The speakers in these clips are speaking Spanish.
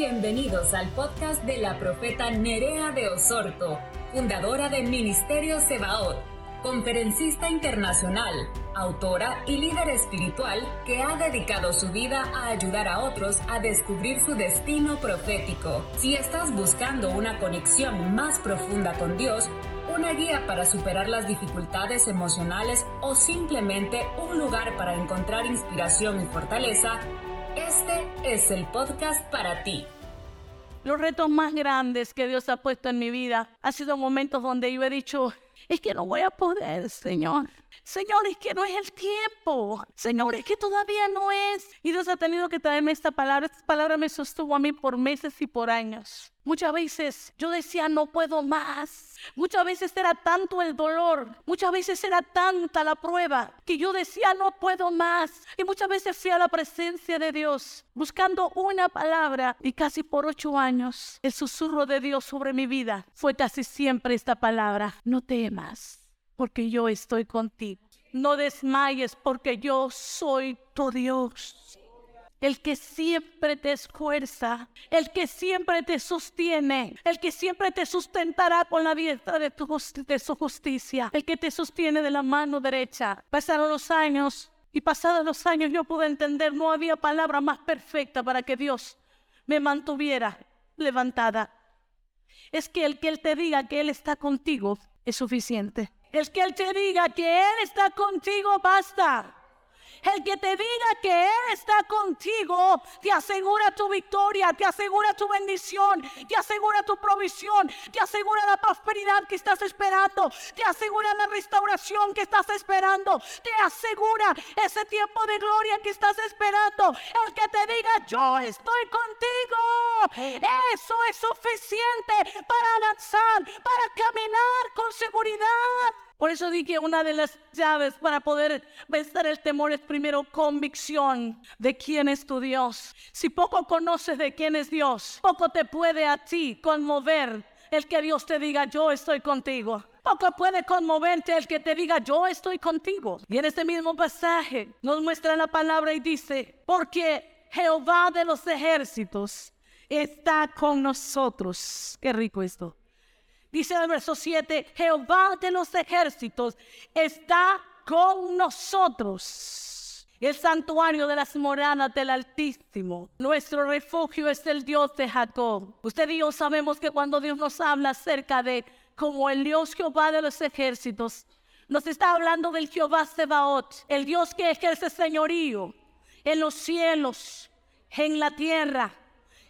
Bienvenidos al podcast de la profeta Nerea de Osorto, fundadora de Ministerio Sebaot, conferencista internacional, autora y líder espiritual que ha dedicado su vida a ayudar a otros a descubrir su destino profético. Si estás buscando una conexión más profunda con Dios, una guía para superar las dificultades emocionales o simplemente un lugar para encontrar inspiración y fortaleza, este es el podcast para ti. Los retos más grandes que Dios ha puesto en mi vida han sido momentos donde yo he dicho, es que no voy a poder, Señor. Señor, es que no es el tiempo. Señor, es que todavía no es. Y Dios ha tenido que traerme esta palabra. Esta palabra me sostuvo a mí por meses y por años. Muchas veces yo decía, no puedo más. Muchas veces era tanto el dolor. Muchas veces era tanta la prueba que yo decía, no puedo más. Y muchas veces fui a la presencia de Dios buscando una palabra. Y casi por ocho años, el susurro de Dios sobre mi vida fue casi siempre esta palabra. No temas porque yo estoy contigo. No desmayes porque yo soy tu Dios. El que siempre te esfuerza, el que siempre te sostiene, el que siempre te sustentará con la diestra de, de su justicia, el que te sostiene de la mano derecha. Pasaron los años y pasados los años yo pude entender, no había palabra más perfecta para que Dios me mantuviera levantada. Es que el que Él te diga que Él está contigo es suficiente. Es que Él te diga que Él está contigo, basta. El que te diga que Él está contigo, te asegura tu victoria, te asegura tu bendición, te asegura tu provisión, te asegura la prosperidad que estás esperando, te asegura la restauración que estás esperando, te asegura ese tiempo de gloria que estás esperando. El que te diga, yo estoy contigo, eso es suficiente para avanzar, para caminar con seguridad. Por eso dije una de las llaves para poder vencer el temor es primero convicción de quién es tu Dios. Si poco conoces de quién es Dios, poco te puede a ti conmover el que Dios te diga yo estoy contigo. Poco puede conmoverte el que te diga yo estoy contigo. Y en este mismo pasaje nos muestra la palabra y dice, porque Jehová de los ejércitos está con nosotros. Qué rico esto. Dice el verso 7, Jehová de los ejércitos está con nosotros. El santuario de las moranas del Altísimo. Nuestro refugio es el Dios de Jacob. Usted y yo sabemos que cuando Dios nos habla acerca de como el Dios Jehová de los ejércitos, nos está hablando del Jehová Sebaot, el Dios que ejerce señorío en los cielos, en la tierra,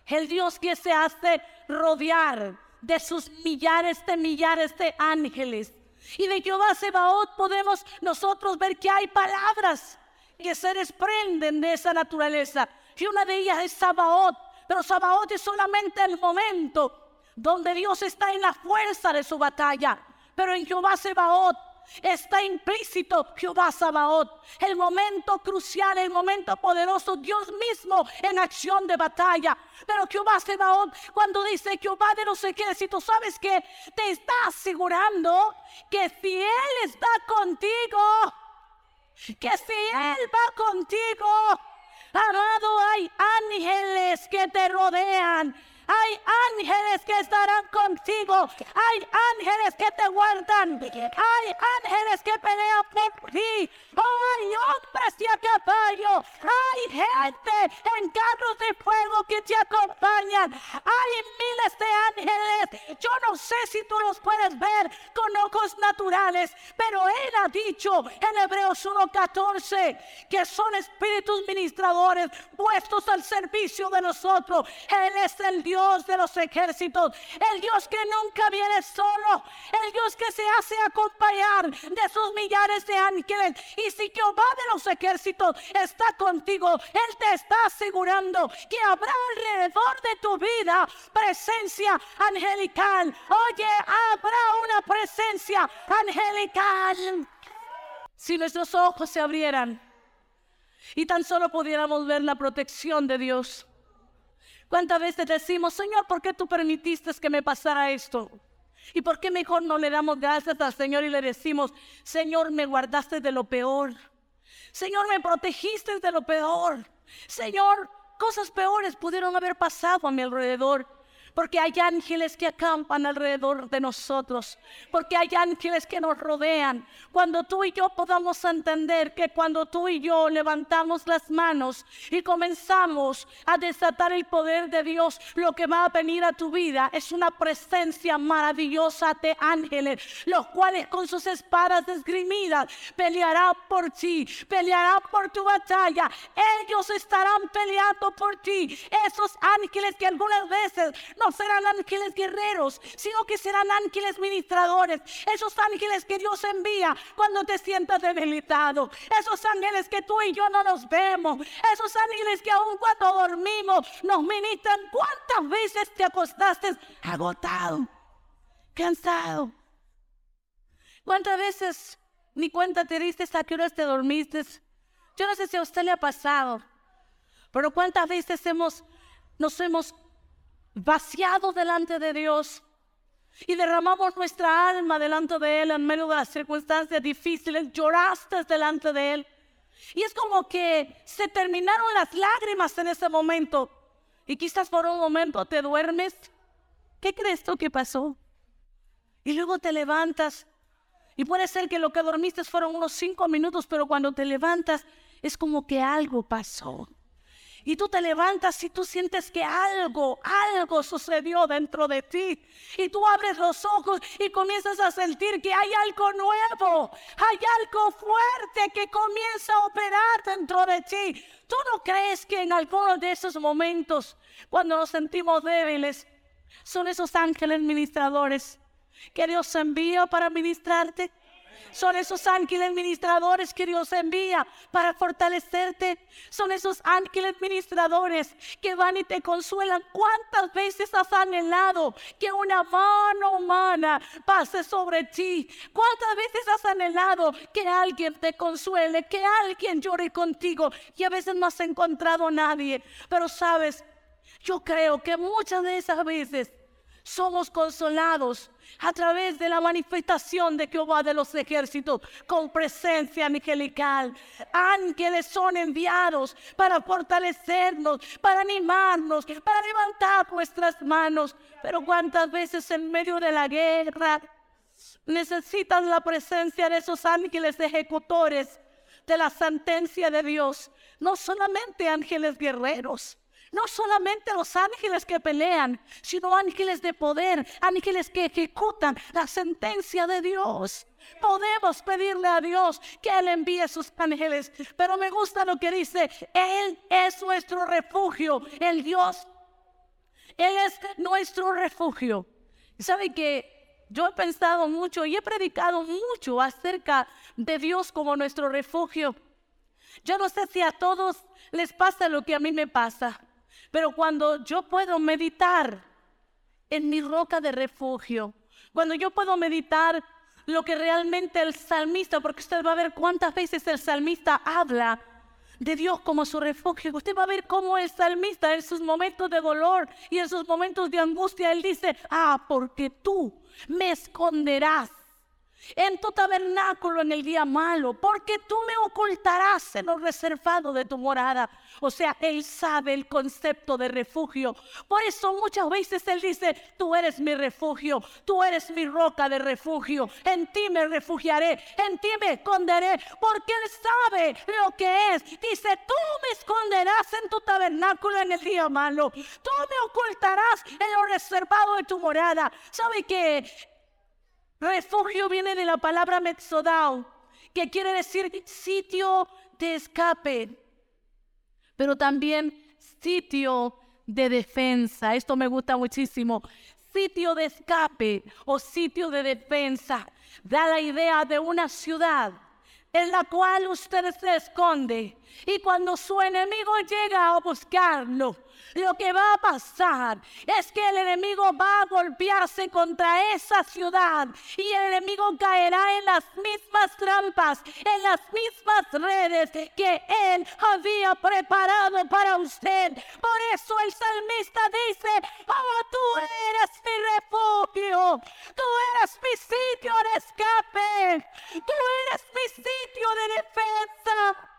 el Dios que se hace rodear de sus millares de millares de ángeles. Y de Jehová Sebaot podemos nosotros ver que hay palabras que se desprenden de esa naturaleza. Y una de ellas es Sabaot. Pero Sabaot es solamente el momento donde Dios está en la fuerza de su batalla. Pero en Jehová Sebaot está implícito Jehová Sabaoth. El momento crucial, el momento poderoso, Dios mismo en acción de batalla. Pero Jehová Sabaoth, cuando dice Jehová de los ejércitos, ¿sabes que Te está asegurando que si Él está contigo, que si Él va contigo, amado, hay ángeles que te rodean hay ángeles que estarán contigo. Hay ángeles que te guardan. Hay ángeles que pelean por ti. hay hombres de a caballo. Hay gente en carros de fuego que te acompañan. Hay miles de ángeles. Yo no sé si tú los puedes ver con ojos naturales, pero Él ha dicho en Hebreos 1.14 que son espíritus ministradores puestos al servicio de nosotros. Él es el Dios de los ejércitos, el Dios que nunca viene solo, el Dios que se hace acompañar de sus millares de ángeles. Y si Jehová de los ejércitos está contigo, Él te está asegurando que habrá alrededor de tu vida presencia angelical. Oye, habrá una presencia angelical. Si nuestros ojos se abrieran y tan solo pudiéramos ver la protección de Dios ¿Cuántas veces decimos, Señor, ¿por qué tú permitiste que me pasara esto? ¿Y por qué mejor no le damos gracias al Señor y le decimos, Señor, me guardaste de lo peor? Señor, me protegiste de lo peor. Señor, cosas peores pudieron haber pasado a mi alrededor porque hay ángeles que acampan alrededor de nosotros, porque hay ángeles que nos rodean. Cuando tú y yo podamos entender que cuando tú y yo levantamos las manos y comenzamos a desatar el poder de Dios, lo que va a venir a tu vida es una presencia maravillosa de ángeles, los cuales con sus espadas esgrimidas pelearán por ti, pelearán por tu batalla. Ellos estarán peleando por ti. Esos ángeles que algunas veces no serán ángeles guerreros, sino que serán ángeles ministradores. Esos ángeles que Dios envía cuando te sientas debilitado. Esos ángeles que tú y yo no nos vemos. Esos ángeles que aún cuando dormimos nos ministran. ¿Cuántas veces te acostaste agotado, cansado? ¿Cuántas veces ni cuenta te diste hasta que horas te dormiste? Yo no sé si a usted le ha pasado, pero cuántas veces hemos, nos hemos vaciado delante de Dios y derramamos nuestra alma delante de Él en medio de las circunstancias difíciles, lloraste delante de Él. Y es como que se terminaron las lágrimas en ese momento. Y quizás por un momento te duermes. ¿Qué crees tú que pasó? Y luego te levantas. Y puede ser que lo que dormiste fueron unos cinco minutos, pero cuando te levantas es como que algo pasó. Y tú te levantas y tú sientes que algo, algo sucedió dentro de ti. Y tú abres los ojos y comienzas a sentir que hay algo nuevo, hay algo fuerte que comienza a operar dentro de ti. ¿Tú no crees que en algunos de esos momentos, cuando nos sentimos débiles, son esos ángeles ministradores que Dios envía para ministrarte? Son esos ángeles ministradores que Dios envía para fortalecerte. Son esos ángeles ministradores que van y te consuelan. ¿Cuántas veces has anhelado que una mano humana pase sobre ti? ¿Cuántas veces has anhelado que alguien te consuele, que alguien llore contigo? Y a veces no has encontrado a nadie. Pero sabes, yo creo que muchas de esas veces somos consolados a través de la manifestación de Jehová de los ejércitos con presencia angelical. Ángeles son enviados para fortalecernos, para animarnos, para levantar nuestras manos. Pero cuántas veces en medio de la guerra necesitan la presencia de esos ángeles ejecutores de la sentencia de Dios. No solamente ángeles guerreros, no solamente los ángeles que pelean, sino ángeles de poder, ángeles que ejecutan la sentencia de Dios. Podemos pedirle a Dios que Él envíe sus ángeles, pero me gusta lo que dice, Él es nuestro refugio, el Dios. Él es nuestro refugio. ¿Sabe que yo he pensado mucho y he predicado mucho acerca de Dios como nuestro refugio? Yo no sé si a todos les pasa lo que a mí me pasa. Pero cuando yo puedo meditar en mi roca de refugio, cuando yo puedo meditar lo que realmente el salmista, porque usted va a ver cuántas veces el salmista habla de Dios como su refugio. Usted va a ver cómo el salmista en sus momentos de dolor y en sus momentos de angustia, él dice, ah, porque tú me esconderás en tu tabernáculo en el día malo, porque tú me ocultarás en lo reservado de tu morada. O sea, Él sabe el concepto de refugio. Por eso muchas veces Él dice, tú eres mi refugio, tú eres mi roca de refugio, en ti me refugiaré, en ti me esconderé, porque Él sabe lo que es. Dice, tú me esconderás en tu tabernáculo en el día malo, tú me ocultarás en lo reservado de tu morada. ¿Sabe que Refugio viene de la palabra Metzodao, que quiere decir sitio de escape, pero también sitio de defensa. Esto me gusta muchísimo. Sitio de escape o sitio de defensa da la idea de una ciudad en la cual usted se esconde y cuando su enemigo llega a buscarlo, lo que va a pasar es que el enemigo va a golpearse contra esa ciudad y el enemigo caerá en las mismas trampas, en las mismas redes que él había preparado para usted. Por eso el salmista dice, oh, tú eres mi refugio, tú eres mi sitio de escape, tú eres sitio de defensa.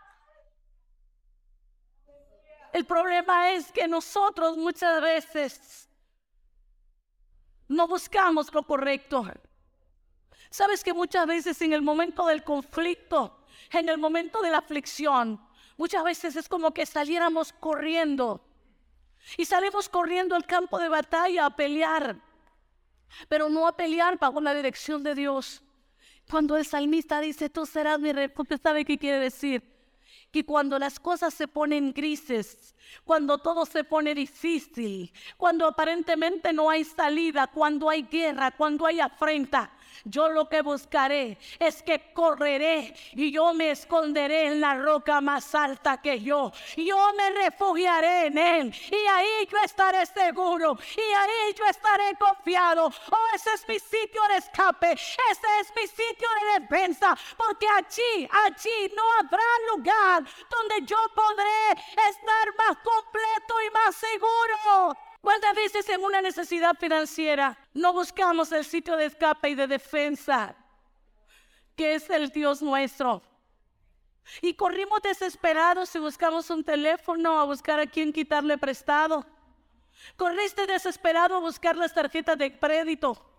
El problema es que nosotros muchas veces no buscamos lo correcto. Sabes que muchas veces en el momento del conflicto, en el momento de la aflicción, muchas veces es como que saliéramos corriendo y salimos corriendo al campo de batalla a pelear, pero no a pelear bajo la dirección de Dios. Cuando el salmista dice, tú serás mi refugio, ¿sabe qué quiere decir? Que cuando las cosas se ponen grises, cuando todo se pone difícil, cuando aparentemente no hay salida, cuando hay guerra, cuando hay afrenta, yo lo que buscaré es que correré y yo me esconderé en la roca más alta que yo. Yo me refugiaré en él y ahí yo estaré seguro y ahí yo estaré confiado. Oh, ese es mi sitio de escape, ese es mi sitio de defensa, porque allí, allí no habrá lugar donde yo podré estar más completo y más seguro. ¿Cuántas veces en una necesidad financiera no buscamos el sitio de escape y de defensa, que es el Dios nuestro? Y corrimos desesperados y buscamos un teléfono a buscar a quien quitarle prestado. Corriste desesperado a buscar las tarjetas de crédito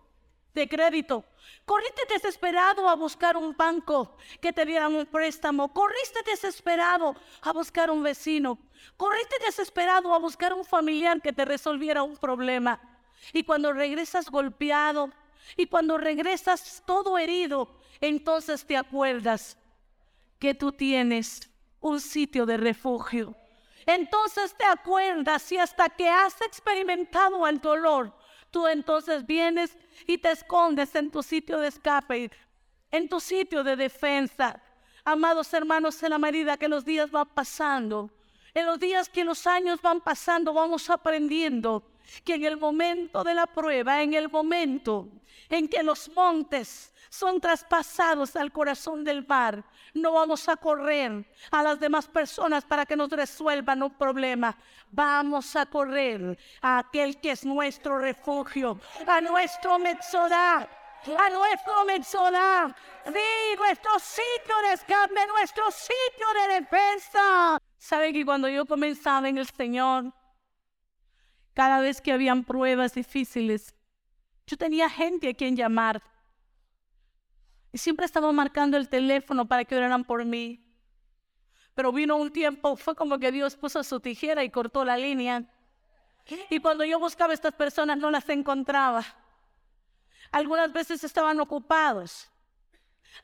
de crédito. Corriste desesperado a buscar un banco que te diera un préstamo. Corriste desesperado a buscar un vecino. Corriste desesperado a buscar un familiar que te resolviera un problema. Y cuando regresas golpeado y cuando regresas todo herido, entonces te acuerdas que tú tienes un sitio de refugio. Entonces te acuerdas y hasta que has experimentado el dolor, tú entonces vienes y te escondes en tu sitio de escape, en tu sitio de defensa. Amados hermanos, en la medida que los días van pasando, en los días que los años van pasando, vamos aprendiendo que en el momento de la prueba, en el momento en que los montes son traspasados al corazón del mar, no vamos a correr a las demás personas para que nos resuelvan un problema. Vamos a correr a aquel que es nuestro refugio, a nuestro Metzodá a nuestro Metzodá, sí, nuestro sitio de escape, nuestro sitio de defensa. ¿Sabe que cuando yo comenzaba en el Señor, cada vez que habían pruebas difíciles, yo tenía gente a quien llamar. Y siempre estaba marcando el teléfono para que oraran por mí. Pero vino un tiempo, fue como que Dios puso su tijera y cortó la línea. Y cuando yo buscaba a estas personas no las encontraba. Algunas veces estaban ocupados.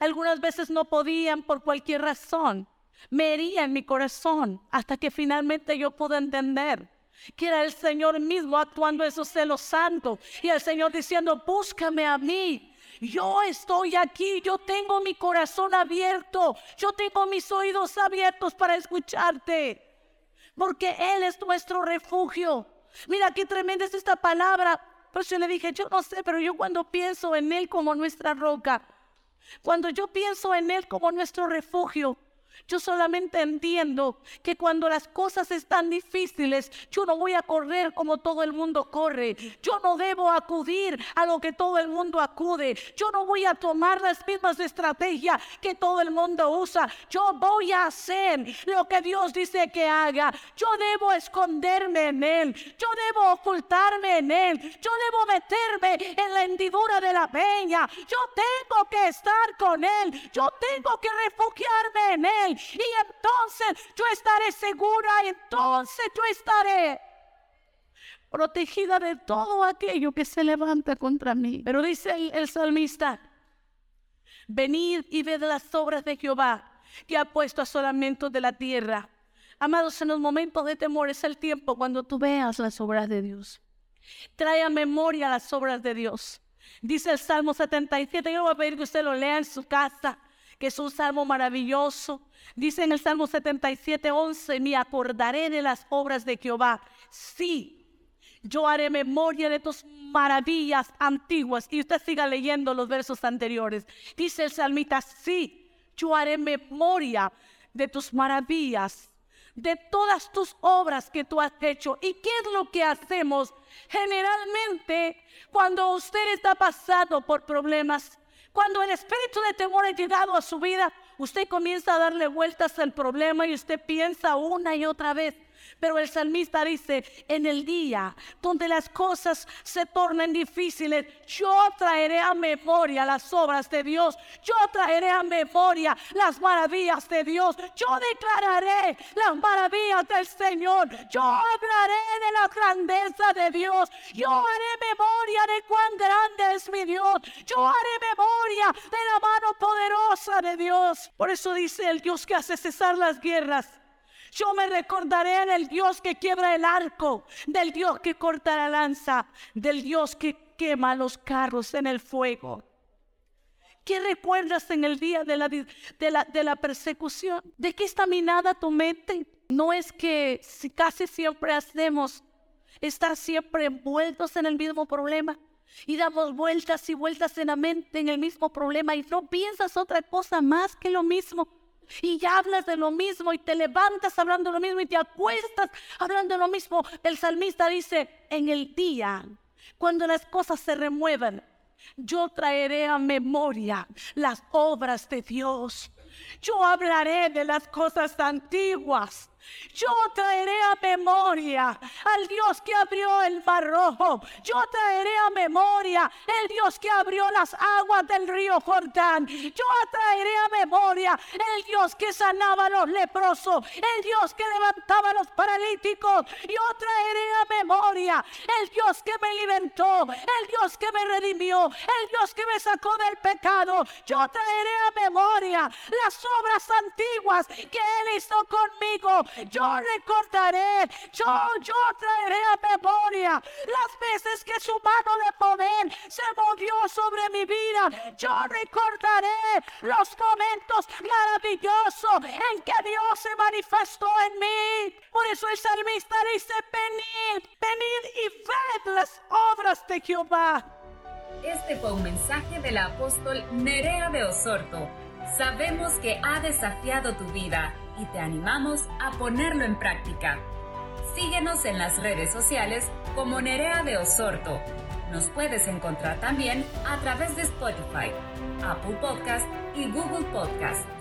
Algunas veces no podían por cualquier razón. Me hería en mi corazón hasta que finalmente yo pude entender que era el Señor mismo actuando en su celo santo y el Señor diciendo, búscame a mí. Yo estoy aquí, yo tengo mi corazón abierto, yo tengo mis oídos abiertos para escucharte, porque Él es nuestro refugio. Mira qué tremenda es esta palabra. Pero yo le dije, yo no sé, pero yo cuando pienso en Él como nuestra roca, cuando yo pienso en Él como nuestro refugio, yo solamente entiendo que cuando las cosas están difíciles, yo no voy a correr como todo el mundo corre. Yo no debo acudir a lo que todo el mundo acude. Yo no voy a tomar las mismas estrategias que todo el mundo usa. Yo voy a hacer lo que Dios dice que haga. Yo debo esconderme en Él. Yo debo ocultarme en Él. Yo debo meterme en la hendidura de la peña. Yo tengo que estar con Él. Yo tengo que refugiarme en Él. Y entonces yo estaré segura, entonces yo estaré protegida de todo aquello que se levanta contra mí. Pero dice el, salmista, venid y ved las obras de Jehová, que ha puesto asolamiento de la tierra. Amados, en los momentos de temor es el tiempo cuando tú veas las obras de Dios. Trae a memoria las obras de Dios. Dice el Salmo 77, yo voy a pedir que usted lo lea en su casa que es un salmo maravilloso. Dice en el Salmo 77, 11, me acordaré de las obras de Jehová. Sí, yo haré memoria de tus maravillas antiguas. Y usted siga leyendo los versos anteriores. Dice el salmista, sí, yo haré memoria de tus maravillas, de todas tus obras que tú has hecho. ¿Y qué es lo que hacemos? Generalmente, cuando usted está pasando por problemas cuando el espíritu de temor ha llegado a su vida, usted comienza a darle vueltas al problema y usted piensa una y otra vez, Pero el salmista dice, en el día donde las cosas se tornen difíciles, yo traeré a memoria las obras de Dios, yo traeré a memoria las maravillas de Dios, yo declararé las maravillas del Señor, yo hablaré de la grandeza de Dios, yo haré memoria de cuán grande es mi Dios, yo haré memoria de la mano poderosa de Dios. Por eso dice el Dios que hace cesar las guerras yo me recordaré del Dios que quiebra el arco, del Dios que corta la lanza, del Dios que quema los carros en el fuego. ¿Qué recuerdas en el día de la, de la, de la persecución? ¿De qué está minada tu mente? No es que si casi siempre hacemos estar siempre envueltos en el mismo problema y damos vueltas y vueltas en la mente en el mismo problema y no piensas otra cosa más que lo mismo y ya hablas de lo mismo y te levantas hablando de lo mismo y te acuestas hablando de lo mismo. El salmista dice, en el día, cuando las cosas se remuevan, yo traeré a memoria las obras de Dios. Yo hablaré de las cosas antiguas. Yo traeré a memoria al Dios que abrió el mar rojo. Yo traeré a memoria el Dios que abrió las aguas del río Jordán. Yo traeré a memoria el Dios que sanaba a los leprosos, el Dios que levantaba a los paralíticos. Yo traeré a memoria el Dios que me libertó, el Dios que me redimió, el Dios que me sacó del pecado. Yo traeré a memoria las obras antiguas que Él hizo conmigo yo recordaré, yo, yo traeré a memoria las veces que su mano de poder se movió sobre mi vida. Yo recordaré los momentos maravillosos en que Dios se manifestó en mí. Por eso el salmista dice, venid, venid y ved las obras de Jehová. Este fue un mensaje del apóstol Nerea de Osorto. Sabemos que ha desafiado tu vida y te animamos a ponerlo en práctica. Síguenos en las redes sociales como Nerea de Osorto. Nos puedes encontrar también a través de Spotify, Apple Podcast y Google Podcast.